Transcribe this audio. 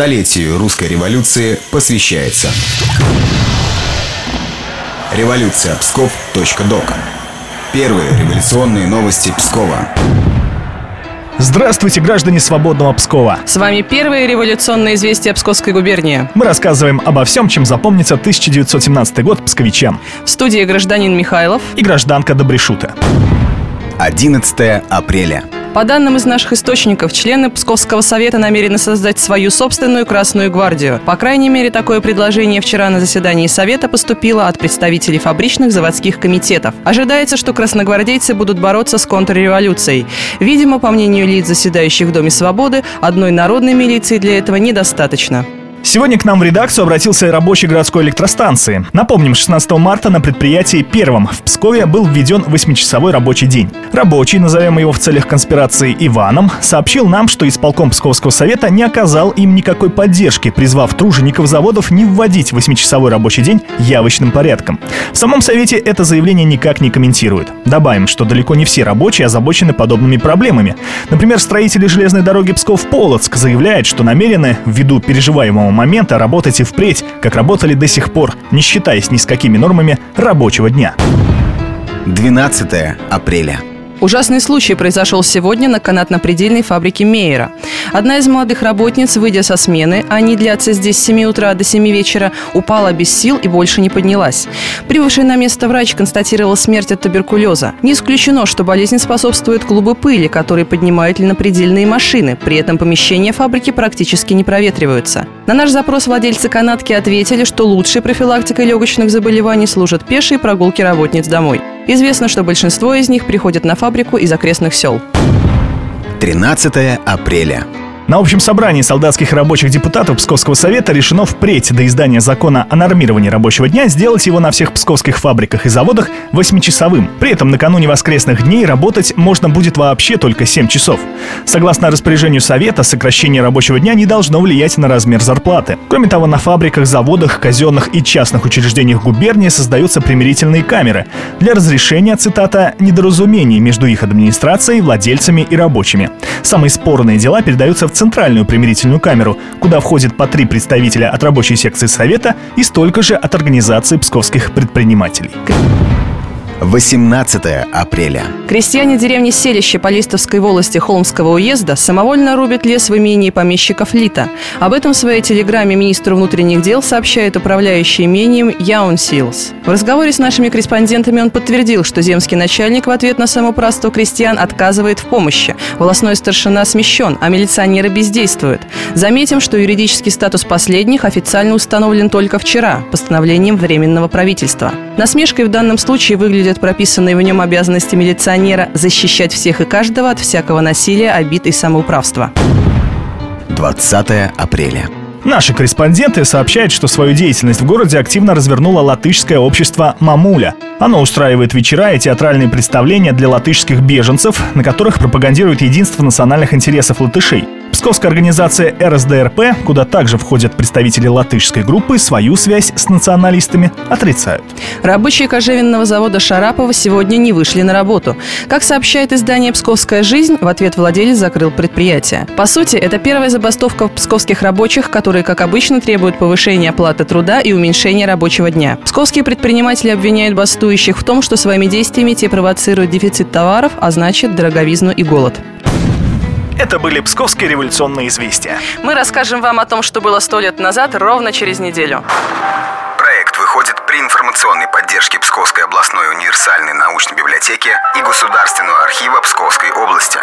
Столетию русской революции посвящается. Революция Псков.док. Первые революционные новости Пскова. Здравствуйте, граждане свободного Пскова. С вами первые революционные известия Псковской губернии. Мы рассказываем обо всем, чем запомнится 1917 год псковичам. В студии гражданин Михайлов и гражданка Добришута. 11 апреля. По данным из наших источников, члены Псковского совета намерены создать свою собственную Красную гвардию. По крайней мере, такое предложение вчера на заседании совета поступило от представителей фабричных заводских комитетов. Ожидается, что красногвардейцы будут бороться с контрреволюцией. Видимо, по мнению лиц, заседающих в Доме свободы, одной народной милиции для этого недостаточно. Сегодня к нам в редакцию обратился рабочий городской электростанции. Напомним, 16 марта на предприятии первом в Пскове был введен 8-часовой рабочий день. Рабочий, назовем его в целях конспирации Иваном, сообщил нам, что исполком Псковского совета не оказал им никакой поддержки, призвав тружеников заводов не вводить 8-часовой рабочий день явочным порядком. В самом совете это заявление никак не комментирует. Добавим, что далеко не все рабочие озабочены подобными проблемами. Например, строители железной дороги Псков-Полоцк заявляют, что намерены, ввиду переживаемого определенного момента работать и впредь, как работали до сих пор, не считаясь ни с какими нормами рабочего дня. 12 апреля. Ужасный случай произошел сегодня на канатно-предельной фабрике Мейера. Одна из молодых работниц, выйдя со смены, а они длятся здесь с 7 утра до 7 вечера, упала без сил и больше не поднялась. Прибывший на место врач констатировал смерть от туберкулеза. Не исключено, что болезнь способствует клубы пыли, которые поднимают льнопредельные машины. При этом помещения фабрики практически не проветриваются. На наш запрос владельцы канатки ответили, что лучшей профилактикой легочных заболеваний служат пешие прогулки работниц домой. Известно, что большинство из них приходят на фабрику из окрестных сел. 13 апреля. На общем собрании солдатских и рабочих депутатов Псковского совета решено впредь до издания закона о нормировании рабочего дня сделать его на всех псковских фабриках и заводах 8-часовым. При этом накануне воскресных дней работать можно будет вообще только 7 часов. Согласно распоряжению совета, сокращение рабочего дня не должно влиять на размер зарплаты. Кроме того, на фабриках, заводах, казенных и частных учреждениях губернии создаются примирительные камеры для разрешения, цитата, недоразумений между их администрацией, владельцами и рабочими. Самые спорные дела передаются в центральную примирительную камеру, куда входит по три представителя от рабочей секции Совета и столько же от организации псковских предпринимателей. 18 апреля. Крестьяне деревни Селище Полистовской волости Холмского уезда самовольно рубят лес в имении помещиков Лита. Об этом в своей телеграмме министру внутренних дел сообщает управляющий имением Яун Силс. В разговоре с нашими корреспондентами он подтвердил, что земский начальник в ответ на самоуправство крестьян отказывает в помощи. Волосной старшина смещен, а милиционеры бездействуют. Заметим, что юридический статус последних официально установлен только вчера постановлением Временного правительства. Насмешкой в данном случае выглядят прописанные в нем обязанности милиционера защищать всех и каждого от всякого насилия, обид и самоуправства. 20 апреля. Наши корреспонденты сообщают, что свою деятельность в городе активно развернуло латышское общество «Мамуля». Оно устраивает вечера и театральные представления для латышских беженцев, на которых пропагандирует единство национальных интересов латышей – Псковская организация РСДРП, куда также входят представители латышской группы, свою связь с националистами отрицают. Рабочие кожевенного завода Шарапова сегодня не вышли на работу. Как сообщает издание «Псковская жизнь», в ответ владелец закрыл предприятие. По сути, это первая забастовка псковских рабочих, которые, как обычно, требуют повышения оплаты труда и уменьшения рабочего дня. Псковские предприниматели обвиняют бастующих в том, что своими действиями те провоцируют дефицит товаров, а значит дороговизну и голод. Это были псковские революционные известия. Мы расскажем вам о том, что было сто лет назад, ровно через неделю. Проект выходит при информационной поддержке Псковской областной универсальной научной библиотеки и Государственного архива Псковской области.